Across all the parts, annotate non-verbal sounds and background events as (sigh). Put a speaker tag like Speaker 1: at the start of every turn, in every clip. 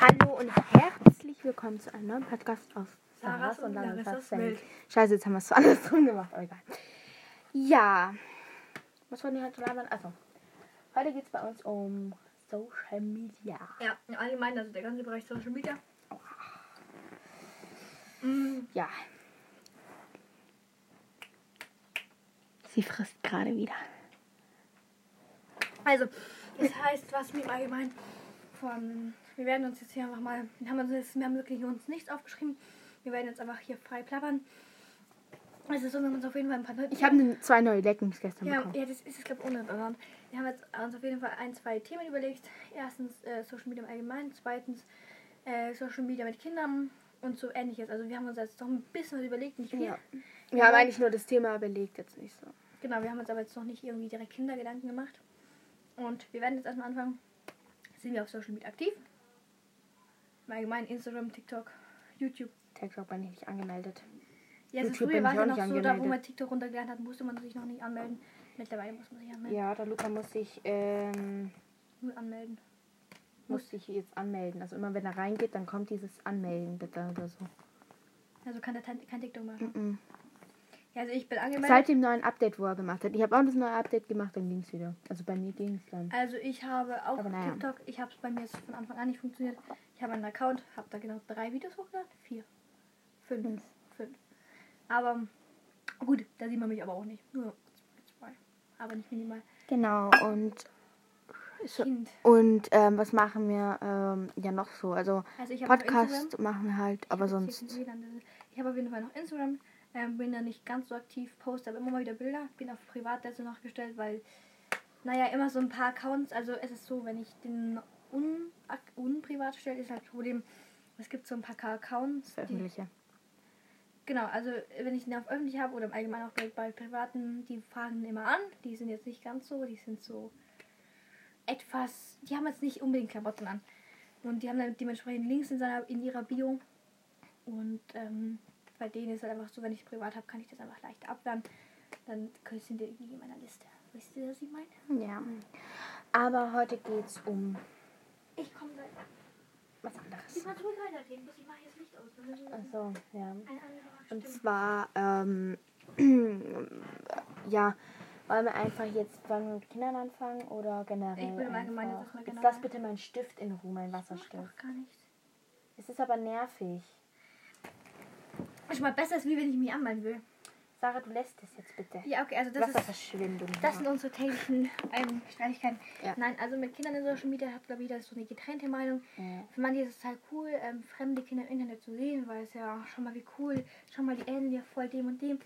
Speaker 1: Hallo und herzlich willkommen zu einem neuen Podcast auf
Speaker 2: Sarahs und Larissas Welt.
Speaker 1: Scheiße, jetzt haben wir es so andersrum gemacht, aber egal. Ja, was wollen wir heute labern? Also, heute geht es bei uns um Social Media.
Speaker 2: Ja, im Allgemeinen, also der ganze Bereich Social Media. Mm,
Speaker 1: Ja. Sie frisst gerade wieder.
Speaker 2: Also, das heißt, was wir im Allgemeinen von. Wir werden uns jetzt hier einfach mal. Wir haben, uns jetzt, wir haben wirklich uns nichts aufgeschrieben. Wir werden jetzt einfach hier frei plappern. Es ist so, wir haben uns auf jeden Fall ein paar Leute.
Speaker 1: Ich habe zwei neue Leggings gestern
Speaker 2: Ja,
Speaker 1: bekommen.
Speaker 2: ja, das ist es, glaube ich, uninteressant. Wir haben jetzt uns auf jeden Fall ein, zwei Themen überlegt. Erstens äh, Social Media im Allgemeinen, zweitens äh, Social Media mit Kindern und so ähnliches. Also wir haben uns jetzt doch ein bisschen was überlegt, nicht viel.
Speaker 1: Ja. Wir haben eigentlich nur das Thema überlegt, jetzt nicht so.
Speaker 2: Genau, wir haben uns aber jetzt noch nicht irgendwie direkt Kindergedanken gemacht. Und wir werden jetzt erstmal anfangen. Sind wir auf Social Media aktiv? Im Allgemeinen Instagram, TikTok, YouTube.
Speaker 1: TikTok bin ich nicht angemeldet.
Speaker 2: Ja, also früher war es ja noch so, da wo man TikTok runtergeladen hat, musste man sich noch nicht anmelden. Mittlerweile muss man sich anmelden.
Speaker 1: Ja, der Luca muss sich, ähm,
Speaker 2: Nur anmelden.
Speaker 1: muss sich jetzt anmelden. Also immer wenn er reingeht, dann kommt dieses Anmelden bitte oder so.
Speaker 2: Also kann der kein, TikTok machen.
Speaker 1: Mhm.
Speaker 2: Ja, also ich bin angemeldet.
Speaker 1: Seit dem neuen Update, wo er gemacht hat. Ich habe auch das neue Update gemacht, dann ging es wieder. Also bei mir ging es dann.
Speaker 2: Also ich habe auch
Speaker 1: naja.
Speaker 2: TikTok. Ich habe es bei mir von Anfang an nicht funktioniert. Ich habe einen Account, habe da genau drei Videos hochgeladen. Vier. Fünf.
Speaker 1: Fünf.
Speaker 2: Aber gut, da sieht man mich aber auch nicht. Nur zwei. Aber nicht minimal.
Speaker 1: Genau, und so, und ähm, was machen wir ähm, ja noch so? Also
Speaker 2: Also
Speaker 1: Podcast machen wir halt, aber
Speaker 2: Ich
Speaker 1: sonst.
Speaker 2: Ich habe auf jeden Fall noch Instagram. Ähm, bin da nicht ganz so aktiv, poste aber immer mal wieder Bilder. Bin auf Privatsätze noch gestellt, weil, naja, immer so ein paar Accounts. Also es ist so, wenn ich den un, unprivat stelle, ist halt das Problem, es gibt so ein paar Accounts. Die,
Speaker 1: Veröffentliche.
Speaker 2: genau, also wenn ich den auf öffentlich habe oder im Allgemeinen auch bei, bei privaten, die fragen immer an. Die sind jetzt nicht ganz so, die sind so etwas, die haben jetzt nicht unbedingt Klamotten an. Und die haben dann dementsprechend Links in, seiner, in ihrer Bio. Und ähm, bei denen ist halt einfach so, wenn ich privat habe, kann ich das einfach leicht abwehren. Dann sind die irgendwie in meiner Liste. Wisst ihr, was ich meine?
Speaker 1: Ja. Aber heute geht's um
Speaker 2: Ich komme gleich.
Speaker 1: was
Speaker 2: Ich
Speaker 1: anderes.
Speaker 2: kann ruhig weiterreden, bloß ich mache jetzt Licht aus.
Speaker 1: Also, ja. Und zwar, ähm, (clears throat) ja, wollen wir einfach jetzt wir mit Kindern anfangen oder generell?
Speaker 2: Ich will im Allgemeinen jetzt erstmal
Speaker 1: Jetzt
Speaker 2: generell.
Speaker 1: lass bitte meinen Stift in Ruhe, mein
Speaker 2: Mach
Speaker 1: Wasserstift.
Speaker 2: doch gar nichts.
Speaker 1: Es ist aber nervig.
Speaker 2: Ist mal besser, als wie wenn ich mich anmelden will.
Speaker 1: Sarah, du lässt es jetzt bitte.
Speaker 2: Ja, okay, also das ist.
Speaker 1: Wasserverschwendung.
Speaker 2: Das sind unsere täglichen ähm, Streitigkeiten.
Speaker 1: Ja.
Speaker 2: Nein, also mit Kindern in Social Media hat, glaube ich, das so eine getrennte Meinung.
Speaker 1: Ja.
Speaker 2: Für manche ist es halt cool, ähm, fremde Kinder im Internet zu sehen, weil es ja schon mal wie cool, schon mal die ähneln ja voll dem und dem.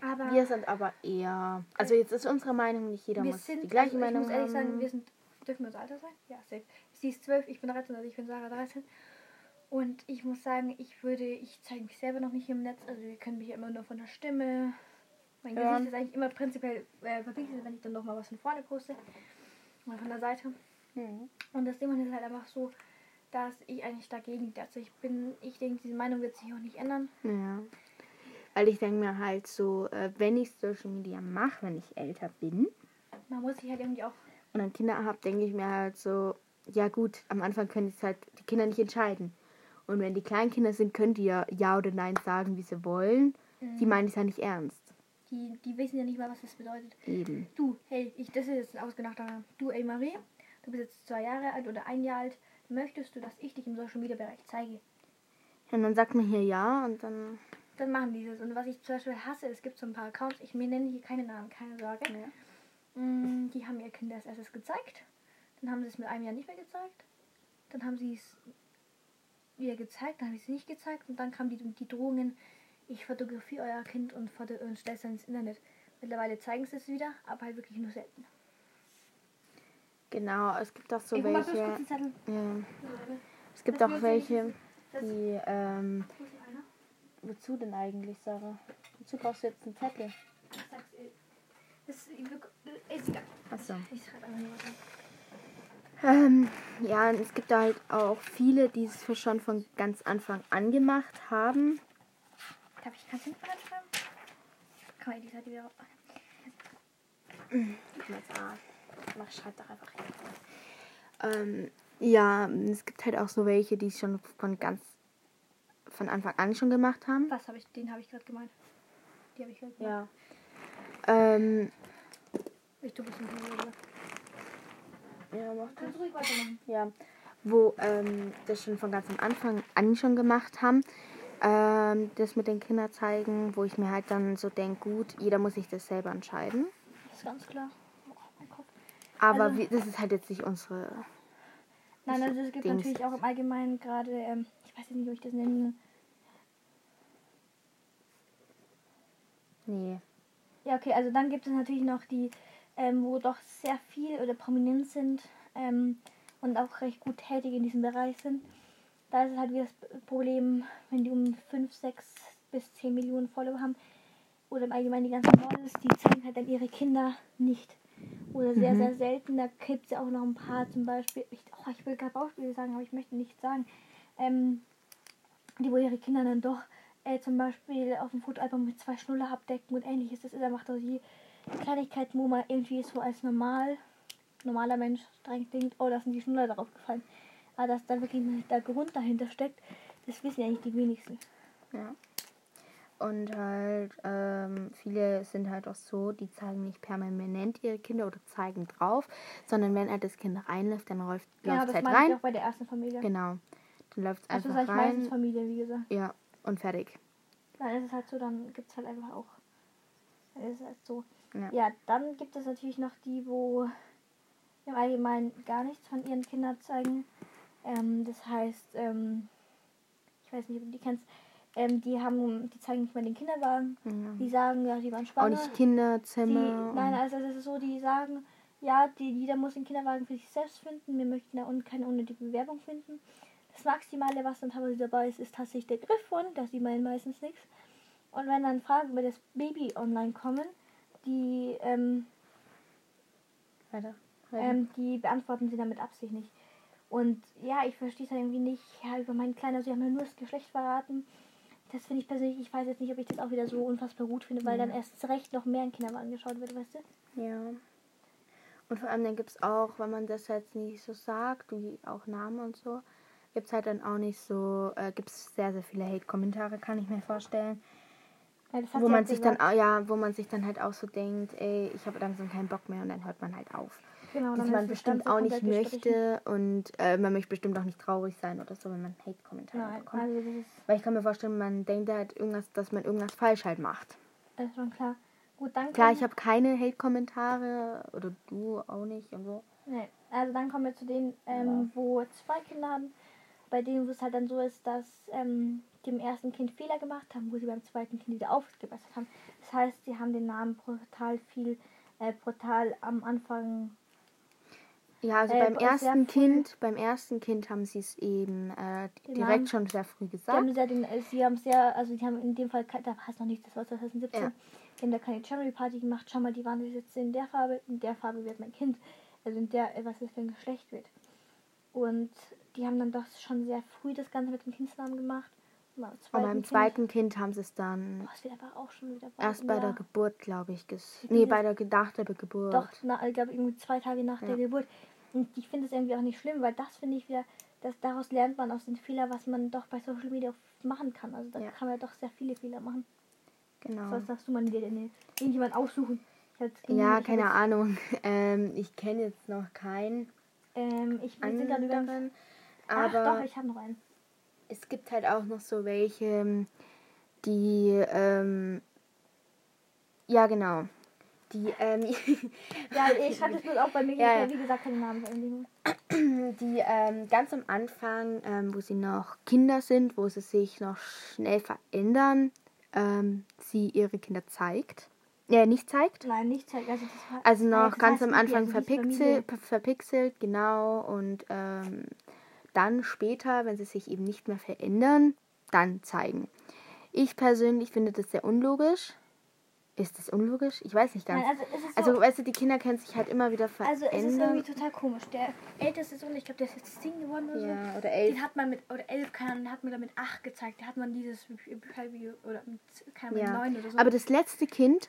Speaker 2: Aber
Speaker 1: Wir sind aber eher. Also jetzt ist unsere Meinung nicht jeder
Speaker 2: wir
Speaker 1: muss
Speaker 2: sind,
Speaker 1: die gleiche
Speaker 2: also ich
Speaker 1: Meinung
Speaker 2: muss ehrlich
Speaker 1: haben.
Speaker 2: sagen, wir sind, dürfen wir das Alter sein? Ja, safe. Sie ist 12, ich bin 13, also ich bin Sarah 13. Und ich muss sagen, ich würde, ich zeige mich selber noch nicht im Netz, also ihr könnt mich ja immer nur von der Stimme. Mein
Speaker 1: Ja.
Speaker 2: Gesicht ist eigentlich immer prinzipiell äh, verpixelt, wenn ich dann noch mal was von vorne poste. Oder von der Seite.
Speaker 1: Hm.
Speaker 2: Und das Ding ist halt einfach so, dass ich eigentlich dagegen, also ich bin, ich denke, diese Meinung wird sich auch nicht ändern.
Speaker 1: Ja. Weil ich denke mir halt so, äh, wenn ich Social Media mache, wenn ich älter bin
Speaker 2: Man muss sich halt irgendwie auch,
Speaker 1: und dann Kinder habe, denke ich mir halt so, ja gut, am Anfang können es halt die Kinder nicht entscheiden. Und wenn die Kleinkinder sind, können die ja Ja oder Nein sagen, wie sie wollen. Die meinen es ja nicht ernst.
Speaker 2: die, die wissen ja nicht mal, was das bedeutet.
Speaker 1: Eben.
Speaker 2: Du, hey, ich, das ist jetzt ein ausgedachter. Du, ey Marie, du bist jetzt zwei Jahre alt oder ein Jahr alt. Möchtest du, dass ich dich im Social Media Bereich zeige?
Speaker 1: Und dann sagt man hier Ja und dann.
Speaker 2: Dann machen die das. Und was ich zum Beispiel hasse, es gibt so ein paar Accounts, ich mir nenne hier keine Namen, keine Sorge.
Speaker 1: Ja.
Speaker 2: Mm, Die haben ihr Kind als erstes gezeigt. Dann haben sie es mit einem Jahr nicht mehr gezeigt. Dann haben sie es wieder gezeigt, dann haben sie es nicht gezeigt. Und dann kamen die, die Drohungen, ich fotografiere euer Kind und, und stelle es dann ins Internet. Mittlerweile zeigen sie es wieder, aber halt wirklich nur selten.
Speaker 1: Genau, es gibt auch so
Speaker 2: ich
Speaker 1: welche. Ja. Es gibt
Speaker 2: Das
Speaker 1: auch welche,
Speaker 2: Das-
Speaker 1: die. Ähm,
Speaker 2: ist
Speaker 1: wozu denn eigentlich, Sarah? Wozu brauchst du jetzt einen Zettel?
Speaker 2: Ich sag's ihr. Das ist, ist egal.
Speaker 1: Achso.
Speaker 2: Ich schreibe einfach nur was auf.
Speaker 1: Ähm, ja, und es gibt da halt auch viele, die es schon von ganz Anfang an gemacht haben.
Speaker 2: Darf ich kannst du nicht mal schreiben? Kann man die Seite wieder raus.
Speaker 1: Guck mal jetzt an. Mach, schreib doch einfach hin. Ähm, Ja, es gibt halt auch so welche, die es schon von ganz von Anfang an schon gemacht haben.
Speaker 2: Was habe ich, den habe ich gerade gemeint. Die habe ich gerade
Speaker 1: Ja. Ähm,
Speaker 2: Ich tue ein bisschen.
Speaker 1: Ja, mach
Speaker 2: du ruhig weitermachen.
Speaker 1: Ja, wo ähm, das schon von ganz am Anfang an schon gemacht haben. Ähm, das mit den Kindern zeigen, wo ich mir halt dann so denke, gut, jeder muss sich das selber entscheiden.
Speaker 2: Das ist ganz klar. Oh.
Speaker 1: Aber
Speaker 2: Also-
Speaker 1: wir, das ist halt jetzt nicht unsere.
Speaker 2: Nein,
Speaker 1: Das
Speaker 2: also es gibt
Speaker 1: Dings.
Speaker 2: natürlich auch im Allgemeinen gerade, ähm, ich weiß nicht, wie ich das nennen
Speaker 1: Nee.
Speaker 2: Ja, okay, also dann gibt es natürlich noch die, ähm, wo doch sehr viel oder prominent sind ähm, und auch recht gut tätig in diesem Bereich sind. Da ist es halt wieder das Problem, wenn die um 5, 6 bis 10 Millionen Follower haben oder im Allgemeinen die ganzen Models, die zeigen halt dann ihre Kinder nicht. Oder sehr,
Speaker 1: Mhm.
Speaker 2: sehr selten. Da gibt es ja auch noch ein paar zum Beispiel, ich, oh, ich will gerade Beispiele sagen, aber ich möchte nicht sagen, ähm, die wo ihre Kinder dann doch äh, zum Beispiel auf dem Fotoalbum mit zwei Schnuller abdecken und ähnliches. Das ist einfach so die Kleinigkeiten, wo man irgendwie so als normal, normaler Mensch streng denkt, oh, da sind die Schnuller darauf gefallen. Aber dass da wirklich der Grund dahinter steckt, das wissen ja nicht die wenigsten.
Speaker 1: Ja. Und halt, ähm, viele sind halt auch so, die zeigen nicht permanent ihre Kinder oder zeigen drauf, sondern wenn halt das Kind reinläuft, dann läuft
Speaker 2: Ja,
Speaker 1: es
Speaker 2: das
Speaker 1: halt rein.
Speaker 2: auch bei der ersten Familie.
Speaker 1: Genau. Dann läuft es
Speaker 2: Also
Speaker 1: einfach
Speaker 2: ich meistens
Speaker 1: rein.
Speaker 2: Familie, wie gesagt.
Speaker 1: Ja, und fertig.
Speaker 2: Dann ist es halt so, dann gibt es halt einfach auch. Ist halt so.
Speaker 1: Ja.
Speaker 2: Ja, dann gibt es natürlich noch die, wo im Allgemeinen gar nichts von ihren Kindern zeigen. Ähm, das heißt, ähm, ich weiß nicht, ob du die kennst, ähm, die haben, die zeigen nicht mal den Kinderwagen.
Speaker 1: Ja.
Speaker 2: Die sagen, ja, die waren
Speaker 1: Auch
Speaker 2: schwanger.
Speaker 1: nicht
Speaker 2: Die,
Speaker 1: Kinderzimmer.
Speaker 2: nein,
Speaker 1: und-
Speaker 2: also es ist so, die sagen, ja, die, jeder muss den Kinderwagen für sich selbst finden. Wir möchten da un keine unnötige Bewerbung finden. Das Maximale, was dann teilweise dabei ist, ist tatsächlich der Griff von, das sieht man meistens nichts. Und wenn dann Fragen über das Baby online kommen, die, ähm,
Speaker 1: Weiter. weiter.
Speaker 2: ähm, die beantworten sie dann mit Absicht nicht. Und ja, ich verstehe es halt irgendwie nicht. Ja, über meinen Kleinen, also sie haben mir nur das Geschlecht verraten. Das finde ich persönlich, ich weiß jetzt nicht, ob ich das auch wieder so unfassbar gut finde, weil
Speaker 1: Ja.
Speaker 2: dann erst recht noch mehr in Kinderwagen geschaut wird, weißt du?
Speaker 1: Ja. Und vor allem dann gibt es auch, wenn man das jetzt nicht so sagt, wie auch Namen und so, gibt es halt dann auch nicht so, äh, gibt es sehr, sehr viele Hate-Kommentare, kann ich mir vorstellen.
Speaker 2: Ja,
Speaker 1: Wo man
Speaker 2: auch
Speaker 1: sich dann,
Speaker 2: gesagt.
Speaker 1: au- ja, wo man sich dann halt auch so denkt, ey, ich habe langsam keinen Bock mehr und dann hört man halt auf.
Speaker 2: genau,
Speaker 1: Was
Speaker 2: dann
Speaker 1: man bestimmt auch nicht möchte und äh, man möchte bestimmt auch nicht traurig sein oder so, wenn man Hate-Kommentare
Speaker 2: Nein,
Speaker 1: bekommt.
Speaker 2: also
Speaker 1: Weil ich kann mir vorstellen, man denkt halt irgendwas, dass man irgendwas falsch halt macht.
Speaker 2: das ist schon klar. Gut, dann
Speaker 1: Klar, ich habe keine Hate-Kommentare oder du auch nicht und so.
Speaker 2: Nee, also dann kommen wir zu denen, ähm, wo zwei Kinder haben, bei denen wo es halt dann so ist, dass ähm, die im ersten Kind Fehler gemacht haben, wo sie beim zweiten Kind wieder aufgebessert haben. Das heißt, sie haben den Namen brutal viel, äh, brutal am Anfang.
Speaker 1: Ja, also
Speaker 2: Äh,
Speaker 1: beim ersten Kind, beim ersten Kind haben sie es eben äh, direkt
Speaker 2: Namen-
Speaker 1: schon sehr früh gesagt.
Speaker 2: haben, sehr den, äh, sie haben sehr, also die haben in dem Fall, da passt noch nicht, das war 2017,
Speaker 1: Ja.
Speaker 2: die haben da keine Cherry Party gemacht. Schau mal, die waren jetzt in der Farbe, in der Farbe wird mein Kind, also in der, äh, was das für ein Geschlecht wird. Und die haben dann doch schon sehr früh das Ganze mit dem Kindsnamen gemacht. Beim zweiten
Speaker 1: beim
Speaker 2: Kind-
Speaker 1: zweiten Kind haben sie es dann
Speaker 2: Boah, aber
Speaker 1: erst bei der Geburt, glaube ich, ges nee, bei der gedachten Geburt.
Speaker 2: Doch, na, ich glaube irgendwie zwei Tage nach
Speaker 1: Ja.
Speaker 2: der Geburt. Und ich finde es irgendwie auch nicht schlimm, weil das finde ich wieder, dass daraus lernt man aus den Fehlern, was man doch bei Social Media machen kann. Also da
Speaker 1: Ja.
Speaker 2: kann man ja doch sehr viele Fehler machen.
Speaker 1: Genau.
Speaker 2: Was sagst du mal dir denn? Irgendjemand aussuchen?
Speaker 1: Ja, keine
Speaker 2: jetzt,
Speaker 1: Ahnung. (laughs) Ähm, ich kenne jetzt noch keinen
Speaker 2: Ähm, ich sind gerade über.
Speaker 1: anderen.
Speaker 2: Ach
Speaker 1: Aber
Speaker 2: doch, ich habe noch einen.
Speaker 1: Es gibt halt auch noch so welche, die, ähm, ja genau, die, ähm, (laughs)
Speaker 2: Ja, ich das bloß auch bei mir.
Speaker 1: Ja.
Speaker 2: Wie gesagt, keine Namen veröffentlichen. (clears throat)
Speaker 1: die ähm, ganz am Anfang, ähm, wo sie noch Kinder sind, wo sie sich noch schnell verändern, ähm, sie ihre Kinder zeigt. Ja, nicht zeigt.
Speaker 2: Nein, nicht zeigen. Also, das war,
Speaker 1: Also noch ganz am Anfang
Speaker 2: also
Speaker 1: verpixelt, ver- verpixelt, genau. Und ähm, dann später, wenn sie sich eben nicht mehr verändern, dann zeigen. Ich persönlich finde das sehr unlogisch. Ist das unlogisch? Ich weiß nicht ganz.
Speaker 2: Nein, also ist so,
Speaker 1: Also, weißt du, die Kinder können sich halt immer wieder
Speaker 2: also es ist irgendwie
Speaker 1: verändern.
Speaker 2: total komisch. Der älteste Sohn, ich glaube, der ist jetzt 10 geworden oder so.
Speaker 1: ja, oder elf.
Speaker 2: Den hat man mit, oder 11, keine Ahnung, den hat man dann mit 8 gezeigt. Da hat man dieses Video, oder mit, keine Ahnung,
Speaker 1: Ja.
Speaker 2: mit 9 oder so.
Speaker 1: Aber das letzte Kind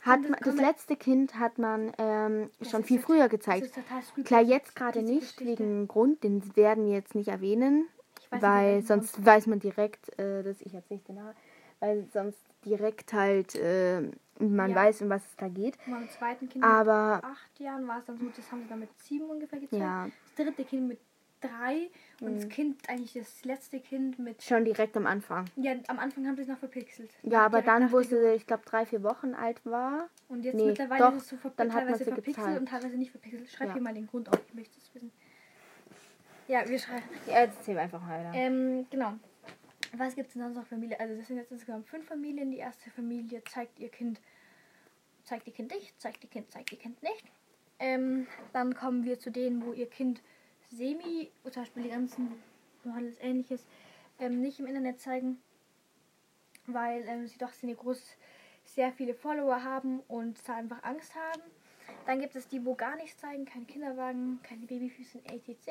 Speaker 1: hat man, das letzte Kind hat man ähm, schon viel früher
Speaker 2: das
Speaker 1: gezeigt.
Speaker 2: ist total creepy.
Speaker 1: Klar, jetzt gerade nicht,
Speaker 2: Geschichte.
Speaker 1: wegen Grund, den werden wir jetzt nicht erwähnen,
Speaker 2: Ich weiß nicht,
Speaker 1: weil
Speaker 2: welchen
Speaker 1: sonst weiß man direkt, äh, dass ich jetzt nicht den Namen, weil sonst direkt halt äh, man
Speaker 2: Ja.
Speaker 1: weiß, um was es da geht.
Speaker 2: Beim zweiten Kind
Speaker 1: Aber
Speaker 2: mit 8 Jahren war es dann so, das haben sie dann mit 7 ungefähr gezeigt.
Speaker 1: ja,
Speaker 2: Das dritte Kind mit 3 und
Speaker 1: Mhm.
Speaker 2: das Kind, eigentlich das letzte Kind mit.
Speaker 1: schon direkt am Anfang.
Speaker 2: Ja, am Anfang haben sie es noch verpixelt.
Speaker 1: Ja, aber dann, wo sie, ich glaube, drei, vier Wochen alt war.
Speaker 2: Und jetzt
Speaker 1: Nee,
Speaker 2: mittlerweile
Speaker 1: doch,
Speaker 2: ist es so verp
Speaker 1: dann hat
Speaker 2: teilweise verpixelt
Speaker 1: gezeigt.
Speaker 2: und teilweise nicht verpixelt. Schreib
Speaker 1: Ja.
Speaker 2: hier mal den Grund auf, ich möchte es wissen. Ja, wir schreiben.
Speaker 1: Ja, jetzt erzähl einfach weiter.
Speaker 2: Ähm, genau. Was gibt es sonst noch für Familien? Also das sind jetzt insgesamt fünf Familien. Die erste Familie zeigt ihr Kind, zeigt ihr Kind nicht, zeigt ihr Kind, zeigt ihr Kind nicht. Ähm, dann kommen wir zu denen, wo ihr Kind semi, zum Beispiel die ganzen alles ähnliches, ähm, nicht im Internet zeigen, weil ähm, sie doch sehr groß, sehr viele Follower haben und da einfach Angst haben. Dann gibt es die, wo gar nichts zeigen, keine Kinderwagen, keine Babyfüße, etc.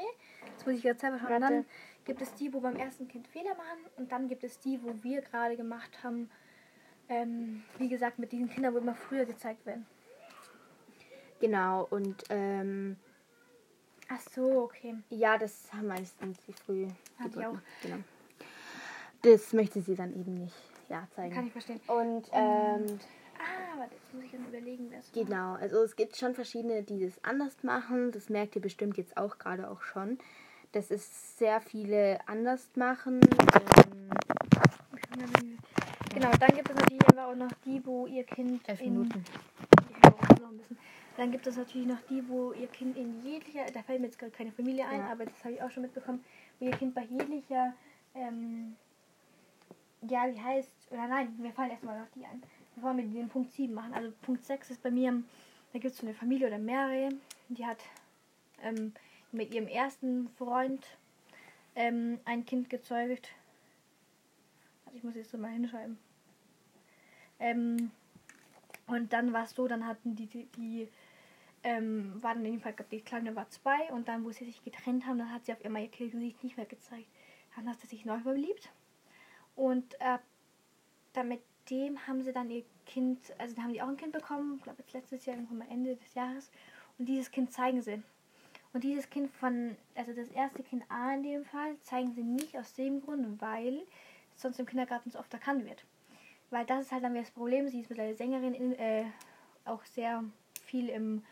Speaker 2: Das muss ich jetzt selber schauen. Und dann gibt es die, wo beim ersten Kind Fehler machen und dann gibt es die, wo wir gerade gemacht haben, ähm, wie gesagt, mit diesen Kindern, wo immer früher gezeigt werden.
Speaker 1: Genau, und ähm,
Speaker 2: Ach so, okay.
Speaker 1: ja, das haben meistens die früh.
Speaker 2: Hat die
Speaker 1: Geburten. Genau. Das möchte sie dann eben nicht ja, zeigen.
Speaker 2: Kann ich verstehen.
Speaker 1: Und ähm,
Speaker 2: Ah, warte, jetzt muss ich dann überlegen, wer es
Speaker 1: genau, also es gibt schon verschiedene, die das anders machen. Das merkt ihr bestimmt jetzt auch gerade auch schon. Dass es sehr viele anders machen. Ähm,
Speaker 2: Genau, dann gibt es natürlich aber auch noch die, wo ihr Kind
Speaker 1: elf
Speaker 2: in
Speaker 1: Minuten.
Speaker 2: Dann gibt es natürlich noch die, wo ihr Kind in jeglicher, da fällt mir jetzt gerade keine Familie ein,
Speaker 1: Ja.
Speaker 2: aber das habe ich auch schon mitbekommen, wo ihr Kind bei jeglicher, ähm, ja, wie heißt, oder nein, mir fallen erstmal noch die ein. Bevor wir den Punkt 7 machen. Also Punkt 6 ist bei mir, da gibt es so eine Familie oder mehrere, die hat ähm, mit ihrem ersten Freund ähm, ein Kind gezeugt. Also ich muss jetzt so mal hinschreiben. Ähm, und dann war es so, dann hatten die, die, die ähm, war in dem Fall, die Kleine war zwei und dann, wo sie sich getrennt haben, dann hat sie auf einmal ihr Gesicht nicht mehr gezeigt. Dann hat sie sich neu verliebt und äh, dann mit dem haben sie dann ihr Kind, also da haben die auch ein Kind bekommen, ich glaube jetzt letztes Jahr, irgendwann Ende des Jahres und dieses Kind zeigen sie. Und dieses Kind von, also das erste Kind A in dem Fall, zeigen sie nicht aus dem Grund, weil es sonst im Kindergarten so oft erkannt wird. Weil das ist halt dann wieder das Problem. Sie ist mittlerweile Sängerin, in, äh, auch sehr viel im,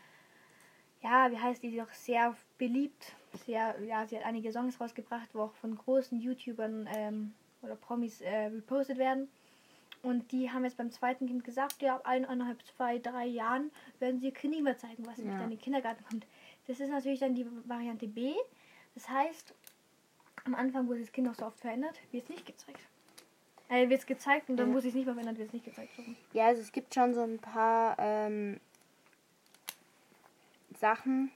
Speaker 2: ja, wie heißt die, auch sehr beliebt. Sehr, ja, sie hat einige Songs rausgebracht, wo auch von großen YouTubern ähm, oder Promis äh, repostet werden. Und die haben jetzt beim zweiten Kind gesagt, ja, ab eineinhalb, zwei, drei Jahren werden sie ihr Kind nicht mehr zeigen, was
Speaker 1: Ja.
Speaker 2: nicht in den Kindergarten kommt. Das ist natürlich dann die Variante B. Das heißt, am Anfang, sich das Kind noch so oft verändert, wird es nicht gezeigt. Äh, wird es gezeigt und dann,
Speaker 1: Ja.
Speaker 2: wo sich nicht mehr verändert, wird es nicht gezeigt. So.
Speaker 1: Ja, also es gibt schon so ein paar ähm, Sachen.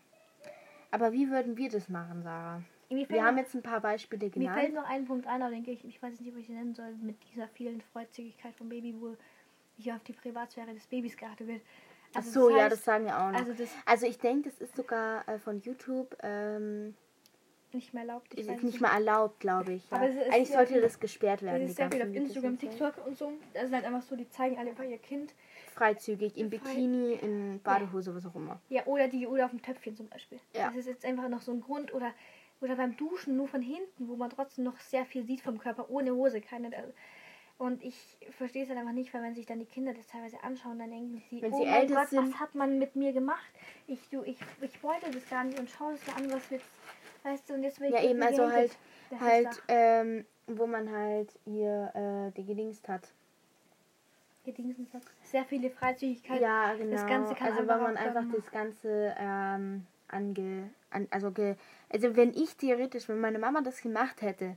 Speaker 1: Aber wie würden wir das machen, Sarah? Wir haben jetzt ein paar Beispiele
Speaker 2: mir fällt
Speaker 1: genannt.
Speaker 2: noch ein Punkt ein, aber denke ich, ich weiß nicht, wie ich ihn nennen soll, mit dieser vielen Freizügigkeit vom Baby, wo nicht auf die Privatsphäre des Babys geachtet wird.
Speaker 1: Ach
Speaker 2: Also
Speaker 1: so,
Speaker 2: das
Speaker 1: ja,
Speaker 2: heißt,
Speaker 1: das sagen wir auch noch.
Speaker 2: Also das
Speaker 1: Also ich denke, das ist sogar äh, von YouTube ähm,
Speaker 2: nicht mehr erlaubt. Ich
Speaker 1: ist nicht mal erlaubt, glaube ich. Ja.
Speaker 2: Ist
Speaker 1: Eigentlich sollte
Speaker 2: viel-
Speaker 1: das gesperrt
Speaker 2: Das
Speaker 1: werden.
Speaker 2: ist
Speaker 1: die
Speaker 2: sehr viel auf Instagram. TikTok und so. Das ist halt einfach so, die zeigen alle einfach ihr Kind.
Speaker 1: Freizügig, im Bikini, in Badehose, was auch immer.
Speaker 2: Ja, oder die oder auf dem Töpfchen zum Beispiel.
Speaker 1: Ja.
Speaker 2: Das ist jetzt einfach noch so ein Grund. Oder, oder beim Duschen nur von hinten, wo man trotzdem noch sehr viel sieht vom Körper, ohne Hose. Keine, und ich verstehe es dann einfach nicht, weil wenn sich dann die Kinder das teilweise anschauen, dann denken sie,
Speaker 1: Wenn
Speaker 2: oh
Speaker 1: sie
Speaker 2: mein Gott,
Speaker 1: sind-
Speaker 2: was hat man mit mir gemacht? Ich, du, ich, ich wollte das gar nicht und schau es dir an, was jetzt, weißt du, und jetzt will ich
Speaker 1: Ja, eben, also halt, halt, ähm, wo man halt hier äh, die gedingst hat.
Speaker 2: gedingsen hat. Sehr viele Freizügigkeit.
Speaker 1: Ja, genau.
Speaker 2: das Ganze kann
Speaker 1: also
Speaker 2: einfach
Speaker 1: man einfach das Ganze ähm, ange, an, also ge, also wenn ich theoretisch, wenn meine Mama das gemacht hätte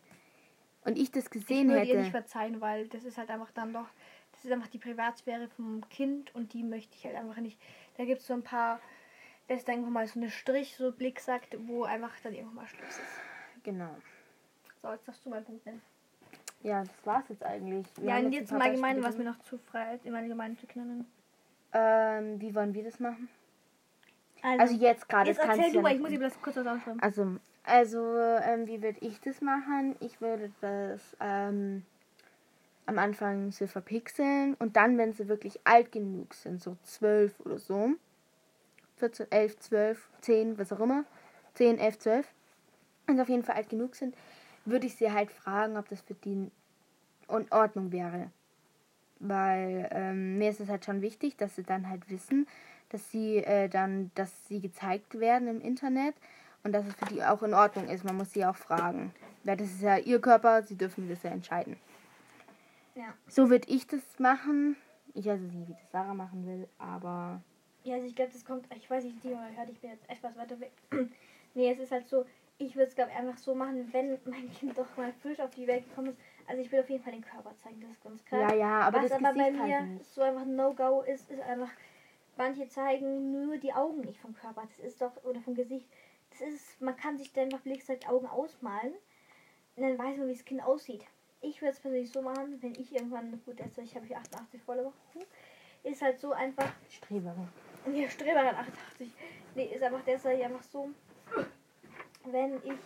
Speaker 1: und ich das
Speaker 2: ich
Speaker 1: gesehen
Speaker 2: würde ihr nicht
Speaker 1: hätte,
Speaker 2: verzeihen, weil das ist halt einfach dann doch, das ist einfach die Privatsphäre vom Kind und die möchte ich halt einfach nicht. Da gibt es so ein paar, das ist dann irgendwann mal so eine Strich, so Blick sagt, wo einfach dann irgendwann mal Schluss ist.
Speaker 1: genau.
Speaker 2: So, jetzt darfst du meinen Punkt nennen.
Speaker 1: Ja, das war's jetzt eigentlich. Wir
Speaker 2: ja, und jetzt im Allgemeinen, was mir noch zu frei ist, im Allgemeinen zu Kindern.
Speaker 1: Ähm, wie wollen wir das machen?
Speaker 2: Also,
Speaker 1: Also jetzt gerade.
Speaker 2: jetzt erzähl
Speaker 1: du ja
Speaker 2: ich muss dir das kurz was aufschreiben.
Speaker 1: Also, also ähm, wie würde ich das machen? Ich würde das ähm, am Anfang so verpixeln und dann, wenn sie wirklich alt genug sind, so 12 oder so, 14, 11, 12, 10, was auch immer, 10, 11, 12, wenn sie auf jeden Fall alt genug sind, würde ich sie halt fragen, ob das für die in Ordnung wäre. Weil ähm, mir ist es halt schon wichtig, dass sie dann halt wissen, dass sie äh, dann, dass sie gezeigt werden im Internet und dass es für die auch in Ordnung ist. Man muss sie auch fragen. Weil das ist ja ihr Körper, sie dürfen das ja entscheiden.
Speaker 2: Ja.
Speaker 1: So würde ich das machen. Ich weiß nicht, wie das Sarah machen will, aber
Speaker 2: Ja, also ich glaube, das kommt, ich weiß nicht, die mal hört, ich bin jetzt etwas weiter weg. (clears throat) nee, es ist halt so, ich würde es, glaube ich, einfach so machen, wenn mein Kind doch mal frisch auf die Welt gekommen ist. Also ich will auf jeden Fall den Körper zeigen, das ist ganz klar.
Speaker 1: ja, ja, aber
Speaker 2: Was
Speaker 1: das
Speaker 2: aber bei
Speaker 1: Gesicht
Speaker 2: mir
Speaker 1: halt
Speaker 2: so einfach ein No-Go ist, ist einfach, manche zeigen nur die Augen nicht vom Körper. Das ist doch, oder vom Gesicht. Das ist, man kann sich dann einfach die Augen ausmalen. Und dann weiß man, wie das Kind aussieht. Ich würde es persönlich so machen, wenn ich irgendwann, gut, jetzt ich habe ich 88 volle Wochen, ist halt so einfach,
Speaker 1: Streberin.
Speaker 2: ja, Streberin 88. Nee, ist einfach deshalb einfach so, wenn ich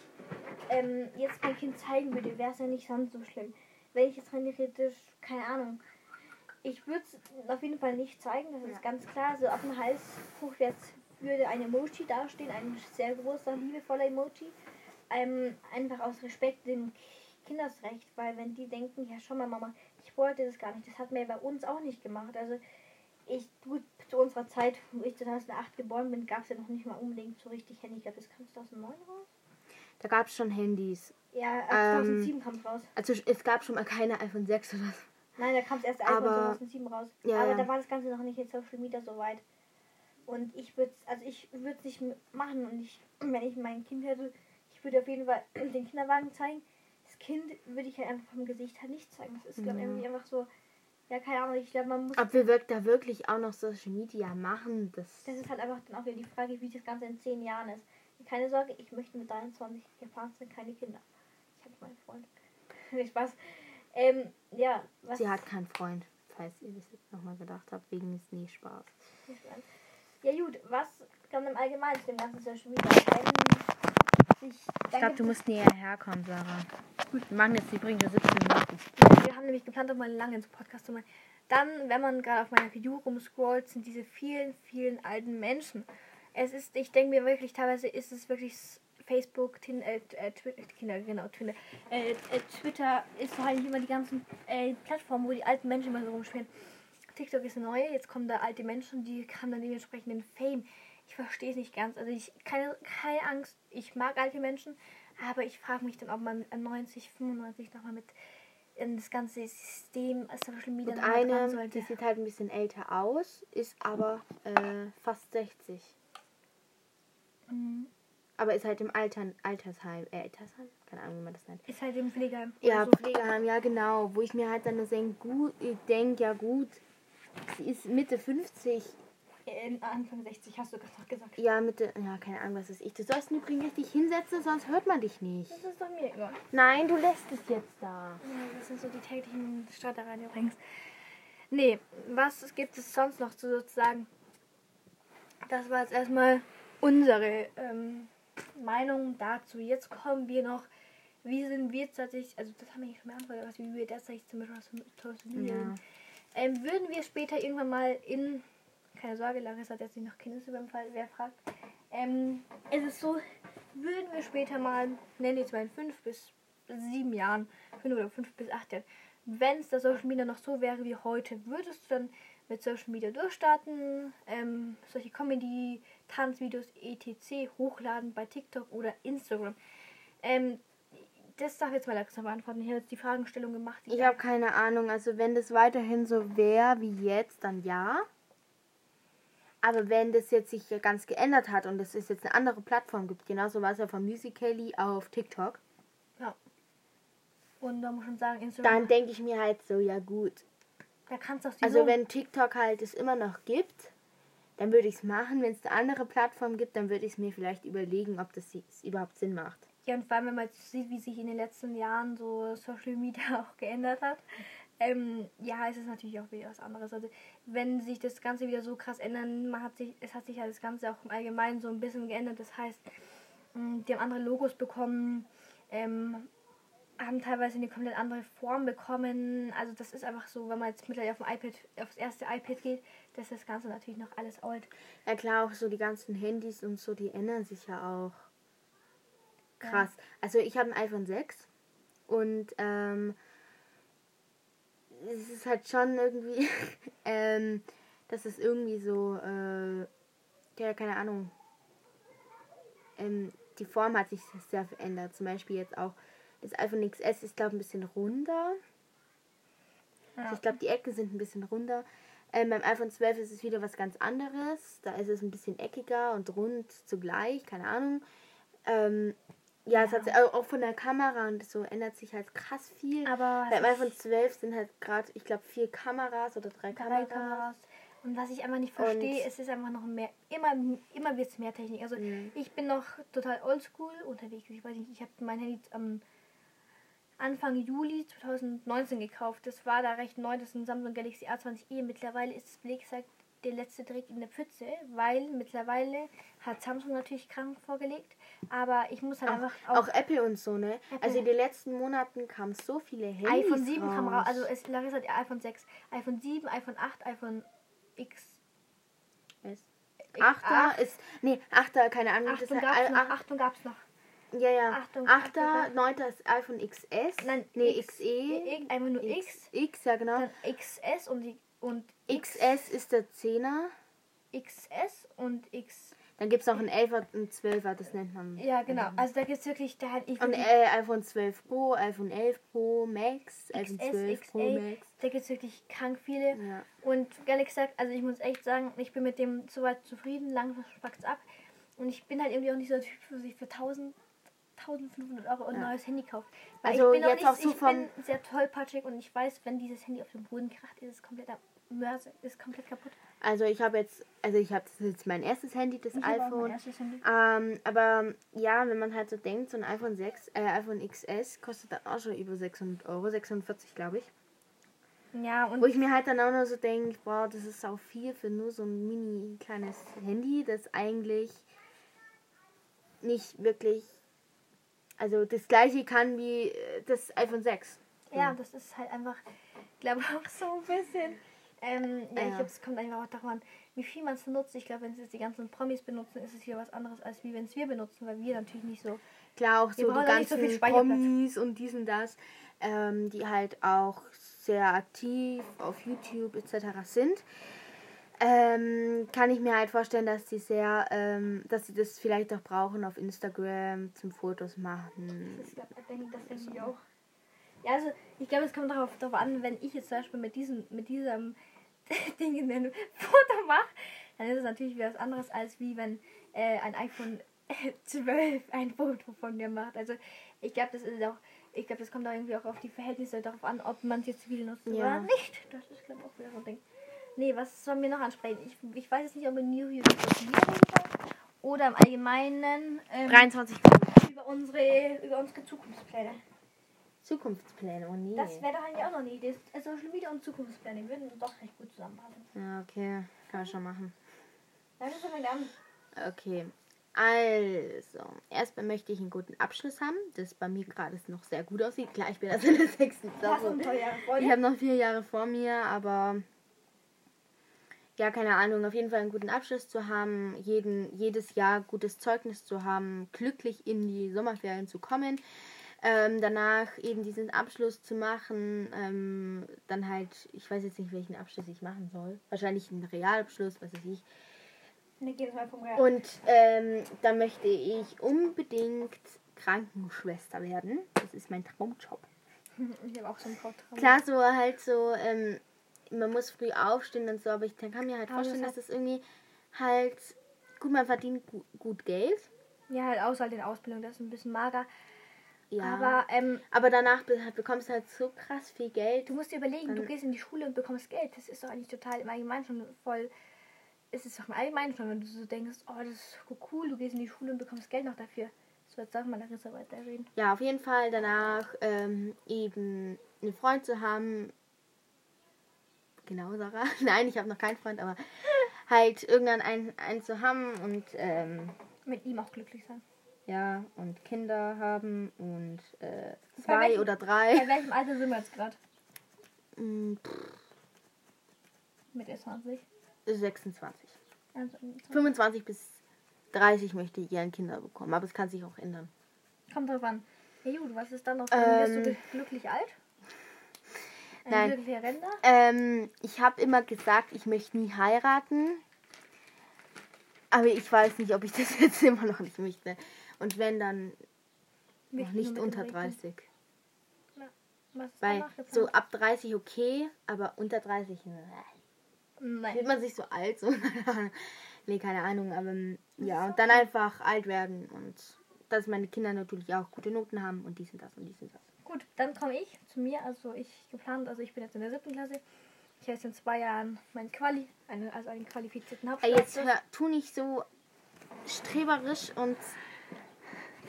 Speaker 2: ähm, jetzt mein Kind zeigen würde, wäre es ja nicht sonst so schlimm. Wenn ich jetzt rein theoretisch, keine Ahnung, ich würde es auf jeden Fall nicht zeigen, das ist
Speaker 1: Ja.
Speaker 2: ganz klar. So auf dem Hals hochwärts würde ein Emoji dastehen, ein sehr großer, liebevoller Emoji. Ähm, einfach aus Respekt dem Kindesrecht, weil wenn die denken, ja schau mal Mama, ich wollte das gar nicht, das hat mir bei uns auch nicht gemacht. Also ich, gut, zu unserer Zeit, wo ich 2008 geboren bin, gab es ja noch nicht mal unbedingt so richtig Handy. Ich glaube, das kam 2009 raus.
Speaker 1: Da gab es schon Handys.
Speaker 2: Ja, äh,
Speaker 1: Ähm,
Speaker 2: 2007 kam es raus.
Speaker 1: Also es gab schon mal keine iPhone 6 oder so.
Speaker 2: Nein, da kam es erst
Speaker 1: aber-
Speaker 2: 2007 raus.
Speaker 1: Ja,
Speaker 2: aber
Speaker 1: ja.
Speaker 2: da war das Ganze noch nicht in Social Media so weit. Und ich würde also ich würde es nicht machen und ich, (clears throat) wenn ich mein Kind hätte, ich würde auf jeden Fall (clears throat) den Kinderwagen zeigen. Das Kind würde ich halt einfach vom Gesicht halt nicht zeigen. Das ist glaub,
Speaker 1: Ja.
Speaker 2: irgendwie einfach so, ja keine Ahnung, ich glaube man muss,
Speaker 1: Ob wir da wirklich auch noch Social Media machen, das...
Speaker 2: das ist halt einfach dann auch wieder die Frage, wie das Ganze in 10 Jahren ist. Keine Sorge, ich möchte mit 23 gefahren sind keine Kinder. Ich habe meinen Freund. (laughs) Nee, Spaß. Ähm, ja, was
Speaker 1: Sie hat keinen Freund, falls ihr das jetzt nochmal gedacht habt, wegen des Nee-Spaß.
Speaker 2: Ja gut, was kommt im Allgemeinen zu dem ganzen Social Media? Sich,
Speaker 1: Ich glaube, du musst näher herkommen, Sarah. Gut, wir machen jetzt übrigens schon 17 Minuten.
Speaker 2: Wir haben nämlich geplant, auch mal lange ins Podcast zu machen. Dann, wenn man gerade auf meiner Video rumscrollt, sind diese vielen, vielen alten Menschen. Es ist, ich denke mir wirklich, teilweise ist es wirklich Facebook, Tin, äh, äh, Twitter, Kinder, genau, Twitter, äh, äh, Twitter ist halt nicht immer die ganzen äh, Plattformen, wo die alten Menschen immer so rumspielen. TikTok ist neu, jetzt kommen da alte Menschen, die haben dann dementsprechend den Fame. Ich verstehe es nicht ganz. Also ich keine, keine Angst, ich mag alte Menschen, aber ich frage mich dann, ob man mit 90, 95 nochmal mit in das ganze System Social Media
Speaker 1: Und
Speaker 2: noch mal dran
Speaker 1: eine,
Speaker 2: sollte.
Speaker 1: die sieht halt ein bisschen älter aus, ist aber äh, fast 60.
Speaker 2: Mhm.
Speaker 1: Aber ist halt im Altern, Altersheim, äh, Altersheim? Keine Ahnung, wie man das nennt.
Speaker 2: Ist halt im Pflegeheim.
Speaker 1: Ja,
Speaker 2: so.
Speaker 1: Pflegeheim, ja genau. Wo ich mir halt dann nur denke, gut, ich denke, ja gut, sie ist Mitte 50.
Speaker 2: Äh, Anfang 60 hast du gerade noch gesagt.
Speaker 1: Ja, Mitte, ja, keine Ahnung, was ist ich. Du sollst übrigens richtig hinsetzen, sonst hört man dich nicht.
Speaker 2: Das ist doch mir egal.
Speaker 1: Nein, du lässt es jetzt da.
Speaker 2: Ja, das sind so die täglichen Streitereien übrigens. Nee, was gibt es sonst noch zu sozusagen? Das war jetzt erstmal unsere ähm, Meinung dazu. Jetzt kommen wir noch, wie sind wir tatsächlich, also das haben wir schon beantwortet, was wie wir tatsächlich zum Beispiel aus
Speaker 1: Ja.
Speaker 2: ähm, Würden wir später irgendwann mal in, keine Sorge, Larissa hat jetzt nicht noch Kindes über den Fall, wer fragt, ähm, es ist so, würden wir später mal, nennen jetzt mal in fünf bis sieben Jahren, fünf oder fünf bis acht Jahren, wenn es das Social Media noch so wäre wie heute, würdest du dann mit Social Media durchstarten, ähm, solche Comedy, Tanzvideos, etc. hochladen bei TikTok oder Instagram? Ähm, das darf jetzt mal langsam beantworten. Ich habe jetzt die Fragestellung gemacht. die
Speaker 1: Ich habe keine Ahnung. Also wenn das weiterhin so wäre wie jetzt, dann ja. Aber wenn das jetzt sich ja ganz geändert hat und es ist jetzt eine andere Plattform gibt, genauso war es ja von Musical.ly auf TikTok,
Speaker 2: Ja. Und da muss man sagen, Instagram,
Speaker 1: dann denke ich mir halt so, ja gut.
Speaker 2: da kannst du auch
Speaker 1: Also
Speaker 2: so-
Speaker 1: wenn TikTok halt es immer noch gibt, dann würde ich es machen. Wenn es eine andere Plattform gibt, dann würde ich es mir vielleicht überlegen, ob das überhaupt Sinn macht.
Speaker 2: Ja, und vor allem, wenn man sieht, wie sich in den letzten Jahren so Social Media (laughs) auch geändert hat. ähm, ja, es ist natürlich auch wieder was anderes. Also wenn sich das Ganze wieder so krass ändern, man hat sich, es hat sich ja das Ganze auch im Allgemeinen so ein bisschen geändert. Das heißt, mh, die haben andere Logos bekommen, ähm, haben teilweise eine komplett andere Form bekommen. Also das ist einfach so, wenn man jetzt mittlerweile auf dem iPad, aufs erste iPad geht, das ist das Ganze natürlich noch alles alt.
Speaker 1: Ja klar, auch so die ganzen Handys und so, die ändern sich ja auch. Krass. Also ich habe ein iPhone 6 und ähm, es ist halt schon irgendwie, (laughs) ähm, dass es irgendwie so, äh, ja, keine Ahnung, ähm, die Form hat sich sehr verändert. Zum Beispiel jetzt auch das iPhone XS ist, glaube ich, ein bisschen runder. Also ich glaube, die Ecken sind ein bisschen runder. Ähm, beim iPhone 12 ist es wieder was ganz anderes. Da ist es ein bisschen eckiger und rund zugleich, keine Ahnung. Ähm, ja, es hat sich auch von der Kamera und so ändert sich halt krass viel.
Speaker 2: Aber
Speaker 1: beim
Speaker 2: ist-
Speaker 1: iPhone 12 sind halt gerade, ich glaube, vier Kameras oder drei
Speaker 2: drei
Speaker 1: Kameras.
Speaker 2: Kameras. Und was ich einfach nicht verstehe,
Speaker 1: Und-
Speaker 2: es ist einfach noch mehr, immer, immer wird es mehr Technik. Also
Speaker 1: Mhm.
Speaker 2: ich bin noch total oldschool unterwegs. Ich weiß nicht, ich habe mein Handy am Anfang Juli 2019 gekauft. Das war da recht neu, das ist ein Samsung Galaxy A20e. Mittlerweile ist es, wie gesagt, der letzte Dreck in der Pfütze, weil mittlerweile hat Samsung natürlich krank vorgelegt. Aber ich muss halt einfach
Speaker 1: Auch, auch Apple und so, ne?
Speaker 2: Apple.
Speaker 1: Also in den letzten Monaten kamen so viele Handys
Speaker 2: iPhone 7
Speaker 1: raus.
Speaker 2: kam raus. Also es Larissa hat iPhone 6, iPhone 7, iPhone 8, iPhone X.
Speaker 1: Es-
Speaker 2: X-
Speaker 1: Achter ist, nee, Achter, keine Ahnung.
Speaker 2: Achtung
Speaker 1: das,
Speaker 2: gab's
Speaker 1: äh,
Speaker 2: noch,
Speaker 1: ach-
Speaker 2: Achtung gab's noch.
Speaker 1: Ja, ja.
Speaker 2: Achtung,
Speaker 1: Achter,
Speaker 2: Achtung,
Speaker 1: neunter ist iPhone XS.
Speaker 2: Nein,
Speaker 1: nee,
Speaker 2: X-
Speaker 1: XE.
Speaker 2: X- einfach nur X,
Speaker 1: X, ja genau.
Speaker 2: dann XS und die und
Speaker 1: XS ist der 10er.
Speaker 2: XS und X.
Speaker 1: Dann gibt es noch ein 11er und ein 12er, das nennt man.
Speaker 2: Ja, genau. Also da gibt's wirklich, da hat ich
Speaker 1: Und äh, iPhone 12 Pro, iPhone 11 Pro Max, iPhone
Speaker 2: XS,
Speaker 1: 12 Pro
Speaker 2: XA,
Speaker 1: Max.
Speaker 2: da gibt's wirklich krank viele.
Speaker 1: Ja.
Speaker 2: Und ehrlich gesagt, also ich muss echt sagen, ich bin mit dem soweit zufrieden, langsam spackt's ab. Und ich bin halt irgendwie auch nicht so der Typ, der sich für 1000, 1500 Euro ein
Speaker 1: Ja.
Speaker 2: neues Handy kauft. Weil
Speaker 1: Also
Speaker 2: ich bin
Speaker 1: jetzt
Speaker 2: auch
Speaker 1: auch
Speaker 2: nicht,
Speaker 1: so
Speaker 2: ich bin sehr tollpatschig und ich weiß, wenn dieses Handy auf den Boden kracht, ist es komplett Mörse, ist komplett kaputt.
Speaker 1: Also ich habe jetzt, also ich habe das jetzt mein erstes Handy, das
Speaker 2: Ich auch
Speaker 1: iPhone.
Speaker 2: Handy.
Speaker 1: Ähm, aber ja, wenn man halt so denkt, so ein iPhone 6, äh, iPhone XS kostet dann auch schon über 600 Euro, 640 glaube ich.
Speaker 2: Ja, und
Speaker 1: Wo ich mir halt dann auch nur so denke, boah, das ist auch viel für nur so ein mini kleines Handy, das eigentlich nicht wirklich, also das gleiche kann wie äh, das iPhone 6.
Speaker 2: Ja, das ist halt einfach, glaube auch so ein bisschen. Ähm, ja,
Speaker 1: Ja.
Speaker 2: ich glaube, es kommt einfach auch darauf an, wie viel man es nutzt. Ich glaube, wenn es jetzt die ganzen Promis benutzen, ist es hier was anderes, als wie wenn es wir benutzen, weil wir natürlich nicht so.
Speaker 1: Klar, auch so die
Speaker 2: so
Speaker 1: ganzen
Speaker 2: viel Speicherplatz.
Speaker 1: Promis und dies und das, ähm, die halt auch sehr aktiv auf YouTube etc. sind. Ähm, kann ich mir halt vorstellen, dass die sehr, ähm, dass sie das vielleicht auch brauchen auf Instagram zum Fotos machen.
Speaker 2: Das glaub, ich denke, das denke ich auch. Ja, also ich glaube, es kommt darauf, darauf an, wenn ich jetzt zum Beispiel mit diesem, mit diesem (laughs) Ding ein Foto mache, dann ist es natürlich wieder was anderes, als wie wenn äh, ein iPhone (laughs) 12 ein Foto von mir macht. Also ich glaube, das ist auch, ich glaube, das kommt auch irgendwie auch auf die Verhältnisse darauf an, ob man es jetzt viel nutzt
Speaker 1: Ja.
Speaker 2: oder nicht. Das ist, glaube ich, auch wieder so ein Ding. Nee, was sollen wir noch ansprechen? Ich, ich weiß jetzt nicht, ob wir New Year oder im Allgemeinen ähm,
Speaker 1: 23
Speaker 2: über unsere, über unsere Zukunftspläne.
Speaker 1: Zukunftspläne, oh nee.
Speaker 2: Das wäre doch eigentlich auch noch eine Idee. Äh, Social Media und Zukunftspläne würden doch recht gut zusammenpassen.
Speaker 1: Ja, okay, kann man schon machen.
Speaker 2: Dann müssen wir dann.
Speaker 1: Okay. Also, erstmal möchte ich einen guten Abschluss haben, das bei mir gerade noch sehr gut aussieht. Klar, ich bin erst in der sechsten Klasse. Ich habe noch vier Jahre vor mir, aber ja, keine Ahnung, auf jeden Fall einen guten Abschluss zu haben, jeden, jedes Jahr gutes Zeugnis zu haben, glücklich in die Sommerferien zu kommen, ähm, danach eben diesen Abschluss zu machen, ähm, dann halt, ich weiß jetzt nicht, welchen Abschluss ich machen soll, wahrscheinlich einen Realabschluss, was weiß ich.
Speaker 2: Real.
Speaker 1: Und ähm, dann möchte ich unbedingt Krankenschwester werden. Das ist mein Traumjob.
Speaker 2: Ich habe auch so einen Traum.
Speaker 1: Klar, so halt so, ähm, man muss früh aufstehen und so, aber ich kann mir halt
Speaker 2: Aber das
Speaker 1: vorstellen,
Speaker 2: hat-
Speaker 1: dass das irgendwie halt, gut, man verdient gu gut Geld.
Speaker 2: Ja, halt außer halt in Ausbildung, das ist ein bisschen mager.
Speaker 1: Ja.
Speaker 2: Aber ähm,
Speaker 1: aber danach be bekommst du halt so krass viel Geld.
Speaker 2: du musst dir überlegen, du gehst in die Schule und bekommst Geld. Das ist doch eigentlich total im Allgemeinen schon voll. Es ist doch im Allgemeinen schon, wenn du so denkst, oh, das ist cool, du gehst in die Schule und bekommst Geld noch dafür. So, jetzt darf mal Larissa weiterreden.
Speaker 1: Ja, auf jeden Fall danach ähm, eben einen Freund zu haben, Genau, Sarah. (laughs) Nein, ich habe noch keinen Freund, aber halt irgendwann einen, einen zu haben und ähm,
Speaker 2: Mit ihm auch glücklich sein.
Speaker 1: ja, und Kinder haben und äh,
Speaker 2: Bei
Speaker 1: zwei
Speaker 2: welchem-
Speaker 1: oder
Speaker 2: Bei
Speaker 1: drei.
Speaker 2: welchem Alter sind wir jetzt gerade?
Speaker 1: Mm,
Speaker 2: Mit der 20.
Speaker 1: 26.
Speaker 2: Also,
Speaker 1: 25 bis 30 möchte ich gerne Kinder bekommen, aber es kann sich auch ändern.
Speaker 2: kommt drauf an. Ja gut, was ist dann noch?
Speaker 1: Ähm,
Speaker 2: Wirst du glücklich alt? Ein
Speaker 1: nein. Ähm, ich habe immer gesagt, ich möchte nie heiraten. Aber ich weiß nicht, ob ich das (laughs) jetzt immer noch nicht möchte. Und wenn, dann noch
Speaker 2: Möchte
Speaker 1: nicht unter
Speaker 2: dem Rechten.
Speaker 1: 30.
Speaker 2: Was ist
Speaker 1: Weil so ab 30 okay, aber unter 30 ne.
Speaker 2: Nein.
Speaker 1: wird man sich so alt. So. (laughs) nee, keine Ahnung. Aber ähm, ja, und dann einfach alt werden. Und dass meine Kinder natürlich auch gute Noten haben und dies und das und dies und das.
Speaker 2: Gut, dann komme ich zu mir. Also ich geplant, also ich bin jetzt in der siebten Klasse. Ich habe jetzt in zwei Jahren mein Quali, eine, also einen qualifizierten Hauptschulabschluss.
Speaker 1: jetzt hör, tu nicht so streberisch und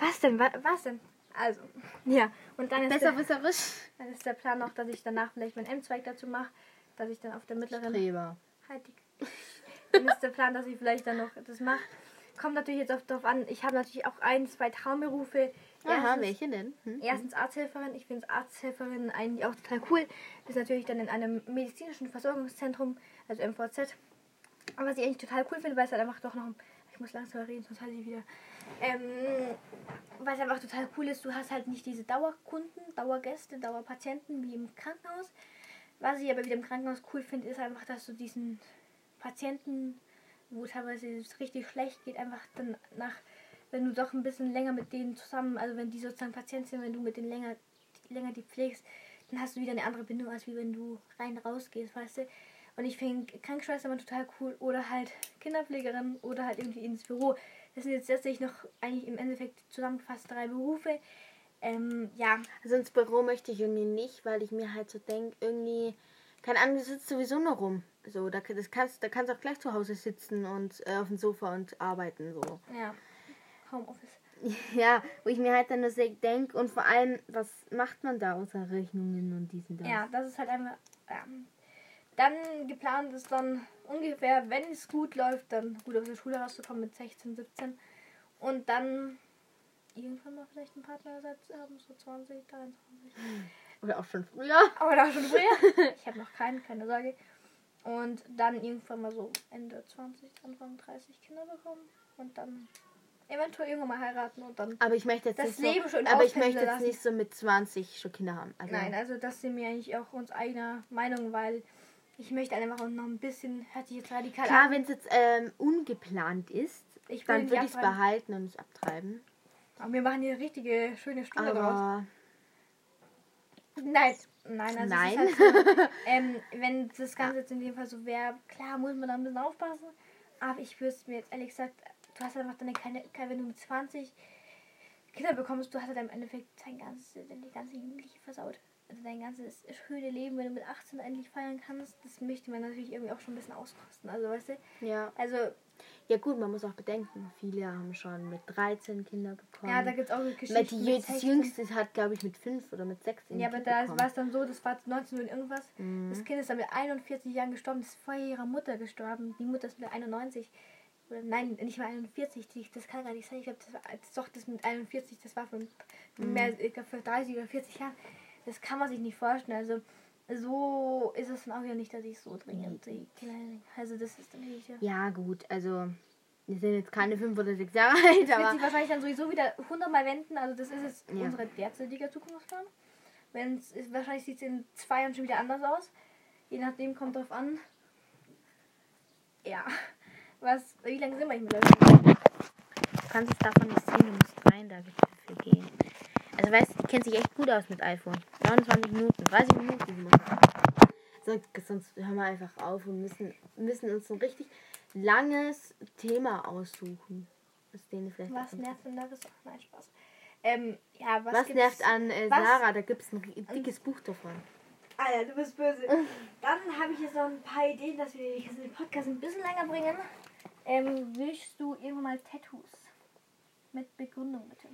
Speaker 2: Was denn? Was, was denn? Also, (laughs) ja. Und dann ist, der,
Speaker 1: besserwisserisch.
Speaker 2: dann ist der Plan noch, dass ich danach vielleicht meinen M-Zweig dazu mache, dass ich dann auf der mittleren
Speaker 1: Streber.
Speaker 2: Halt (laughs) Dann ist der Plan, dass ich vielleicht dann noch das mache. Kommt natürlich jetzt auch darauf an. Ich habe natürlich auch ein, zwei Traumberufe.
Speaker 1: Aha,
Speaker 2: Erstens-
Speaker 1: welche denn? Hm?
Speaker 2: Erstens Arzthelferin. Ich finde Arzthelferin eigentlich auch total cool. Ist natürlich dann in einem medizinischen Versorgungszentrum, also MVZ. Aber was ich eigentlich total cool finde, weil es halt einfach doch noch. Ich muss langsam reden, sonst halte ich wieder. Ähm, weil es einfach total cool ist, du hast halt nicht diese Dauerkunden, Dauergäste, Dauerpatienten wie im Krankenhaus. Was ich aber wieder im Krankenhaus cool finde, ist einfach, dass du diesen Patienten, wo teilweise es richtig schlecht geht, einfach dann nach, wenn du doch ein bisschen länger mit denen zusammen, also wenn die sozusagen Patient sind, wenn du mit denen länger, länger die pflegst, dann hast du wieder eine andere Bindung, als wie wenn du rein rausgehst, weißt du. Und ich finde Krankenschwester immer total cool oder halt Kinderpflegerin oder halt irgendwie ins Büro. Das sind jetzt letztlich noch eigentlich im Endeffekt zusammengefasst drei Berufe. Ähm, ja,
Speaker 1: Also ins Büro möchte ich irgendwie nicht, weil ich mir halt so denke, irgendwie, keine Ahnung, du sitzt sowieso nur rum. So, da, das kannst, da kannst du auch gleich zu Hause sitzen und äh, auf dem Sofa und arbeiten. So.
Speaker 2: ja, Homeoffice. (laughs)
Speaker 1: Ja, wo ich mir halt dann nur so denke und vor allem, was macht man da außer Rechnungen und diesen das?
Speaker 2: Ja, das ist halt einfach. Ja. Dann geplant ist dann ungefähr, wenn es gut läuft, dann gut aus der Schule rauszukommen mit 16, 17. Und dann irgendwann mal vielleicht einen Partnersatz haben, so 20, 23.
Speaker 1: Oder auch schon früher.
Speaker 2: Aber da schon früher. (laughs) Ich habe noch keinen, keine Sorge. Und dann irgendwann mal so Ende 20, Anfang 30 Kinder bekommen. Und dann eventuell irgendwann mal heiraten und dann.
Speaker 1: Aber ich möchte jetzt
Speaker 2: Das Leben
Speaker 1: so,
Speaker 2: schön
Speaker 1: aber ich möchte jetzt
Speaker 2: lassen.
Speaker 1: nicht so mit 20 schon Kinder haben. Also,
Speaker 2: Nein, also das sind wir eigentlich auch uns eigener Meinung, weil ich möchte einfach noch ein bisschen, hört sich jetzt radikal
Speaker 1: Klar, wenn es jetzt ähm, ungeplant ist,
Speaker 2: Ich
Speaker 1: dann würde ich es behalten und nicht abtreiben.
Speaker 2: Aber wir machen hier eine richtige schöne Stunde draus.
Speaker 1: Aber
Speaker 2: Nein, nein, also
Speaker 1: Nein.
Speaker 2: Es ist halt so, (laughs) ähm, wenn das Ganze jetzt in dem Fall so wäre, klar muss man da ein bisschen aufpassen. Aber ich würde mir jetzt ehrlich gesagt, du hast einfach deine keine, keine, wenn du mit 20 Kinder bekommst, du hast halt im Endeffekt dein ganzes, deine ganze Jugendliche versaut. Also dein ganzes schöne Leben, wenn du mit 18 endlich feiern kannst, das möchte man natürlich irgendwie auch schon ein bisschen auskosten. Also weißt du,
Speaker 1: ja.
Speaker 2: also
Speaker 1: Ja gut, man muss auch bedenken, viele haben schon mit 13 Kinder bekommen.
Speaker 2: ja, da gibt es auch Geschichten.
Speaker 1: die,
Speaker 2: mit
Speaker 1: das
Speaker 2: 16.
Speaker 1: jüngste hat, glaube ich, mit 5 oder mit 6
Speaker 2: Ja, aber da war es dann so, das war 19 und irgendwas.
Speaker 1: Mhm.
Speaker 2: Das Kind ist dann mit 41 Jahren gestorben, das ist vor ihrer Mutter gestorben. Die Mutter ist mit 91. Oder nein, nicht mal 41, die, das kann gar nicht sein. Ich glaube, das war das, doch das mit 41, das war von
Speaker 1: Mhm.
Speaker 2: mehr, ich glaube, für 30 oder 40 Jahren. Das kann man sich nicht vorstellen. Also, so ist es dann auch ja nicht, dass ich so dringend Kinder. Also, das ist dann. Ja.
Speaker 1: Ja gut, also wir sind jetzt keine 5 oder 6 Jahre (laughs) alt,
Speaker 2: Das wird
Speaker 1: aber
Speaker 2: sich wahrscheinlich dann sowieso wieder 100 Mal wenden. Also, das ist jetzt
Speaker 1: Ja.
Speaker 2: unsere derzeitige Zukunftsplan. Wenn es wahrscheinlich sieht es in zwei Jahren schon wieder anders aus. Je nachdem kommt drauf an. Ja. Was, wie lange sind wir eigentlich mit euch?
Speaker 1: du kannst es davon nicht sehen, du musst rein, da dafür gehen. Also weißt du, die kennt sich echt gut aus mit iPhone. 29 Minuten, 30 Minuten. Sonst, sonst hören wir einfach auf und müssen, müssen uns ein richtig langes Thema aussuchen. Was
Speaker 2: nervt denn da? Das- Nein, Spaß. Ähm, ja, was,
Speaker 1: Was nervt an äh,
Speaker 2: was-
Speaker 1: Sarah? Da gibt es ein dickes Buch davon.
Speaker 2: Ah ja, du bist böse. (laughs) Dann habe ich jetzt noch ein paar Ideen, dass wir den Podcast ein bisschen länger bringen. Ähm, willst du irgendwann mal Tattoos? Mit Begründung bitte.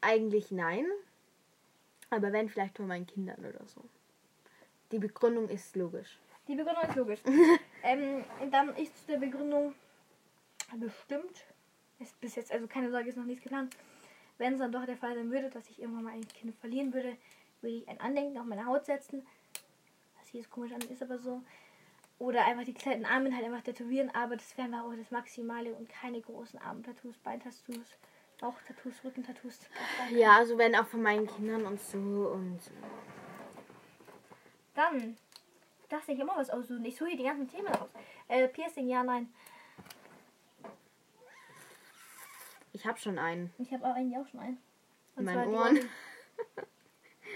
Speaker 1: Eigentlich nein. Aber wenn, vielleicht von meinen Kindern oder so. Die Begründung ist logisch.
Speaker 2: Die Begründung ist logisch. (laughs) ähm, dann ist zu der Begründung bestimmt, ist bis jetzt, also keine Sorge, ist noch nichts geplant. Wenn es dann doch der Fall sein würde, dass ich irgendwann mal ein Kind verlieren würde, würde ich ein Andenken auf meine Haut setzen. Das sieht jetzt komisch an, ist aber so. Oder einfach die kleinen Arme halt einfach tätowieren, aber das wäre auch das Maximale und keine großen Arm-Tattoos, Bein-Tattoos, Bauch-Tattoos, Rücken-Tattoos.
Speaker 1: Ja, also wenn auch von meinen Kindern und so und.
Speaker 2: Dann darfst du nicht immer was aussuchen. Ich suche hier die ganzen Themen aus. Äh, Piercing, ja, nein.
Speaker 1: Ich habe schon einen.
Speaker 2: Ich habe auch eigentlich auch schon einen.
Speaker 1: In meinen Ohren. (laughs)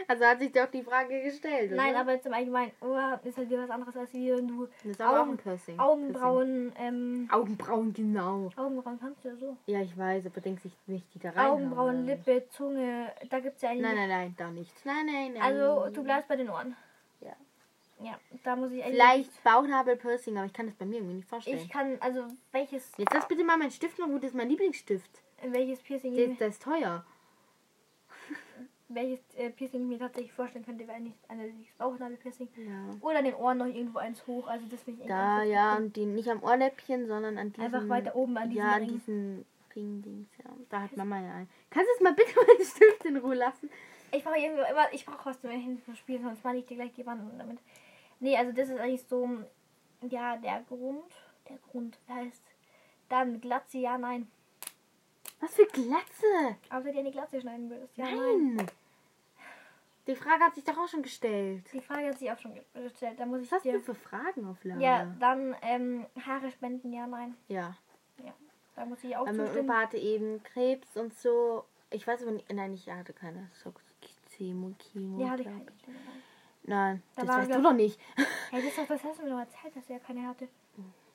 Speaker 1: Also hat sich doch die Frage gestellt.
Speaker 2: Nein,
Speaker 1: oder?
Speaker 2: aber jetzt im Allgemeinen, Ohr ist halt wieder was anderes, als wie wenn du
Speaker 1: Das ist aber auch
Speaker 2: Augen-. Augenbrauen, ähm.
Speaker 1: Augenbrauen, genau.
Speaker 2: Augenbrauen kannst du ja so.
Speaker 1: Ja, ich weiß, aber denkst du, ich möchte die da rein?
Speaker 2: Augenbrauen, Lippe, Zunge, da gibt es ja eigentlich.
Speaker 1: Nein, nein, nein, da nicht. Nein, nein, nein.
Speaker 2: Also du bleibst bei den Ohren.
Speaker 1: Ja.
Speaker 2: Ja, da muss ich eigentlich.
Speaker 1: Vielleicht Bauchnabel-Piercing, aber ich kann das bei mir irgendwie nicht vorstellen.
Speaker 2: Ich kann, also welches,
Speaker 1: Jetzt lass bitte mal meinen Stift mal, wo das ist mein Lieblingsstift.
Speaker 2: welches Piercing, ich,
Speaker 1: der ist teuer.
Speaker 2: Welches äh, Piercing ich mir tatsächlich vorstellen könnte, wäre nicht eine Bauchnabel-Piercing.
Speaker 1: Ja.
Speaker 2: Oder an den Ohren noch irgendwo eins hoch. Also das finde ich
Speaker 1: Da, ja, und die nicht am Ohrläppchen, sondern an diesen...
Speaker 2: Einfach weiter oben an diesen
Speaker 1: Ja, an
Speaker 2: Ring.
Speaker 1: diesen Ring-Dings, ja. Da hat Mama ja einen. Kannst du jetzt mal bitte meinen Stift in Ruhe lassen?
Speaker 2: Ich brauche irgendwie immer, ich brauche was zum Hinten zum Spielen, sonst mache ich dir gleich die Wand damit. Nee, also das ist eigentlich so, ja, der Grund. Der Grund heißt dann Glatze, ja, nein.
Speaker 1: Was für Glatze?
Speaker 2: Aber wenn du eine Glatze schneiden würdest, ja, nein.
Speaker 1: Nein. Die Frage hat sich doch auch schon gestellt.
Speaker 2: Die Frage hat sich auch schon gestellt. Da muss ich
Speaker 1: Was hast du
Speaker 2: dir.
Speaker 1: für Fragen auf Lager?
Speaker 2: Ja, dann ähm, Haare spenden, ja, nein.
Speaker 1: Ja.
Speaker 2: Ja, da muss ich auch
Speaker 1: mein
Speaker 2: zustimmen.
Speaker 1: Opa hatte eben Krebs und so. Ich weiß aber nicht, nein, ich hatte keine so Chemo, Chemo.
Speaker 2: Ja, hatte ich keine.
Speaker 1: Nein,
Speaker 2: Da
Speaker 1: das weißt du doch nicht. (laughs)
Speaker 2: Hey, das, ist doch- das hast du mir doch erzählt, dass er ja keine hatte.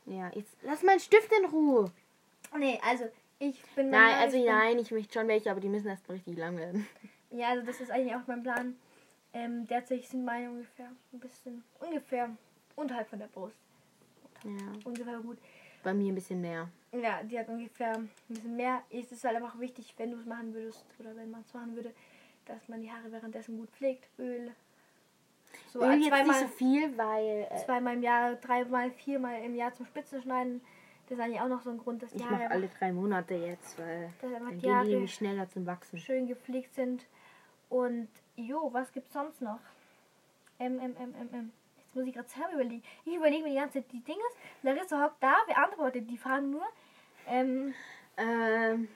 Speaker 1: Ja, jetzt lass meinen Stift in Ruhe.
Speaker 2: Nee, also ich bin.
Speaker 1: Nein, also
Speaker 2: ich
Speaker 1: nein, ich möchte schon welche, aber die müssen erst mal richtig lang werden.
Speaker 2: Ja, also das ist eigentlich auch mein Plan. Ähm, derzeit sind meine ungefähr ein bisschen ungefähr unterhalb von der Brust.
Speaker 1: Ja.
Speaker 2: Ungefähr gut.
Speaker 1: Bei mir ein bisschen mehr.
Speaker 2: Ja, die hat ungefähr ein bisschen mehr. Es ist halt einfach wichtig, wenn du es machen würdest oder wenn man es machen würde, dass man die Haare währenddessen gut pflegt. Öl. So
Speaker 1: Öl jetzt
Speaker 2: zweimal,
Speaker 1: nicht so viel, weil äh,
Speaker 2: zweimal im Jahr, dreimal, viermal im Jahr zum Spitzen schneiden. Das ist eigentlich auch noch so ein Grund, dass die
Speaker 1: ich
Speaker 2: Haare
Speaker 1: mache alle drei Monate jetzt, weil dann
Speaker 2: die
Speaker 1: gehen die nämlich schneller zum Wachsen.
Speaker 2: schön gepflegt sind. Und jo, was gibt's sonst noch? Ähm, ähm, ähm, ähm, ähm. Jetzt muss ich gerade selber überlegen. Ich überlege mir die ganze Zeit die Dinge. Larissa hockt da, beantwortet die Fragen nur. Ähm,
Speaker 1: Ähm,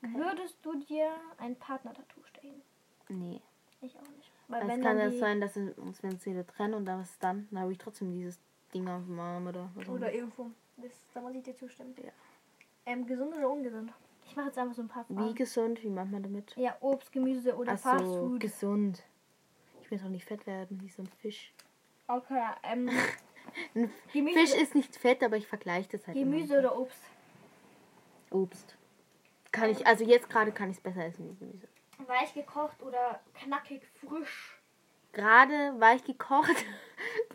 Speaker 2: Würdest du dir ein Partner-Tattoo stechen?
Speaker 1: nee.
Speaker 2: Ich auch nicht. Weil
Speaker 1: Es
Speaker 2: wenn
Speaker 1: kann
Speaker 2: die,
Speaker 1: sein, dass wir uns wenn uns wieder trennen und dann was dann, dann habe ich trotzdem dieses Ding auf dem Arm oder was
Speaker 2: Oder irgendwo. Das, da muss ich dir zustimmen.
Speaker 1: Ja.
Speaker 2: Ähm, gesund oder ungesund? Ich mache jetzt einfach so ein paar
Speaker 1: Wie
Speaker 2: Fragen.
Speaker 1: gesund, wie macht man damit?
Speaker 2: Ja, Obst, Gemüse oder
Speaker 1: Ach so,
Speaker 2: Fastfood.
Speaker 1: gesund. Ich will doch nicht fett werden, wie so ein Fisch.
Speaker 2: Okay, ähm, (laughs) Gemüse,
Speaker 1: Fisch ist nicht fett, aber ich vergleiche das halt
Speaker 2: Gemüse
Speaker 1: immer.
Speaker 2: oder Obst?
Speaker 1: Obst. Kann ich, also jetzt gerade kann ich es besser essen wie Gemüse.
Speaker 2: Weich gekocht oder knackig frisch?
Speaker 1: Gerade weich gekocht, (laughs)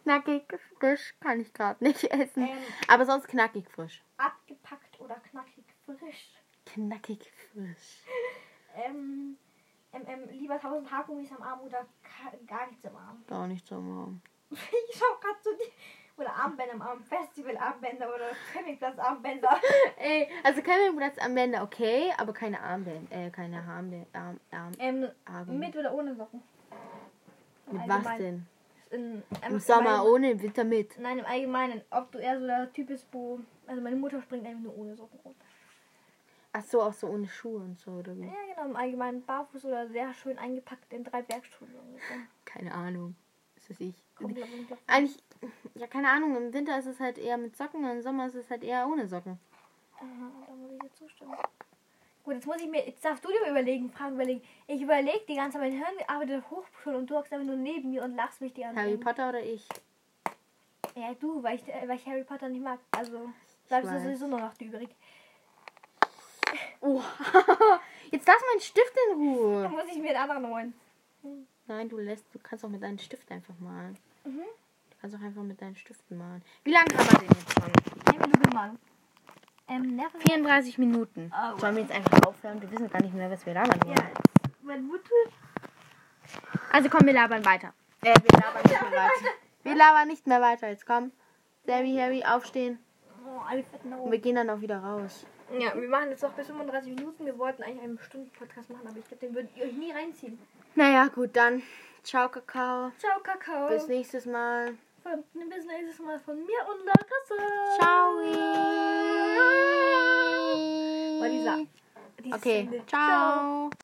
Speaker 1: knackig frisch kann ich gerade nicht (laughs) essen.
Speaker 2: Ähm,
Speaker 1: Aber sonst knackig frisch.
Speaker 2: abgepackt oder knackig frisch?
Speaker 1: Knackig frisch. (laughs)
Speaker 2: Ähm, ähm, ähm, lieber 1000 Haargummis am Arm oder gar nichts am Arm?
Speaker 1: Gar nicht so warm. (laughs)
Speaker 2: Ich schau grad zu dir. Oder Armbänder am Arm, Festival-Armbänder oder Campingplatz-Armbänder.
Speaker 1: Ey, also Campingplatz am Ende okay, aber keine Armbänder, äh, keine Armbänder, Arm, Arm,
Speaker 2: Ähm,
Speaker 1: Arm.
Speaker 2: mit oder ohne Socken?
Speaker 1: Mit was denn?
Speaker 2: In,
Speaker 1: Im Sommer ohne, im Winter mit.
Speaker 2: Nein, im Allgemeinen. Ob du eher so der Typ bist, wo. Also meine Mutter springt einfach nur ohne Socken rum.
Speaker 1: Ach so, auch so ohne Schuhe und so, oder wie?
Speaker 2: Ja, genau, im Allgemeinen barfuß oder sehr schön eingepackt in drei ungefähr.
Speaker 1: Keine Ahnung. Was weiß ich.
Speaker 2: Glaub glaub ich.
Speaker 1: Eigentlich, ja, keine Ahnung. Im Winter ist es halt eher mit Socken und im Sommer ist es halt eher ohne Socken.
Speaker 2: Aha, da muss ich dir zustimmen. Gut, jetzt muss ich mir, jetzt darfst du dir überlegen, Fragen überlegen. Ich überlege die ganze Zeit, mein Hirn arbeitet hoch schon und du hockst einfach nur neben mir und lachst mich die an.
Speaker 1: Harry Potter oder ich?
Speaker 2: Ja, du, weil ich, äh, weil ich Harry Potter nicht mag. Also bleibst du sowieso nur noch die übrig.
Speaker 1: Oh, (laughs) jetzt lass meinen Stift in Ruhe.
Speaker 2: muss ich mir den anderen holen.
Speaker 1: Nein, du lässt, du kannst auch mit deinen Stift einfach malen.
Speaker 2: Mhm.
Speaker 1: Du kannst auch einfach mit deinen Stiften malen. Wie lange kann man denn jetzt?
Speaker 2: Ja, wenn du bemalen. Ähm, nerven
Speaker 1: 34 Minuten.
Speaker 2: Oh.
Speaker 1: Sollen wir jetzt einfach aufhören? Wir wissen gar nicht mehr, was wir labern wollen.
Speaker 2: Ja, mein Mut tut.
Speaker 1: Also komm, wir labern weiter. Äh, wir labern nicht mehr weiter. Wir labern nicht mehr weiter. Jetzt komm. Sammy, Harry, aufstehen.
Speaker 2: Oh, alle fetten nach
Speaker 1: Und wir gehen dann auch wieder raus.
Speaker 2: Ja, wir machen jetzt noch bis 35 Minuten. Wir wollten eigentlich einen Stunden-Podcast machen, aber ich glaube, den würdet ihr euch nie reinziehen.
Speaker 1: Naja, gut, dann. Ciao, Kakao.
Speaker 2: Ciao, Kakao.
Speaker 1: Bis nächstes Mal.
Speaker 2: Von, bis nächstes Mal von mir und Larissa.
Speaker 1: Ciao.
Speaker 2: War dieser. dieses
Speaker 1: Okay,
Speaker 2: Ende.
Speaker 1: ciao.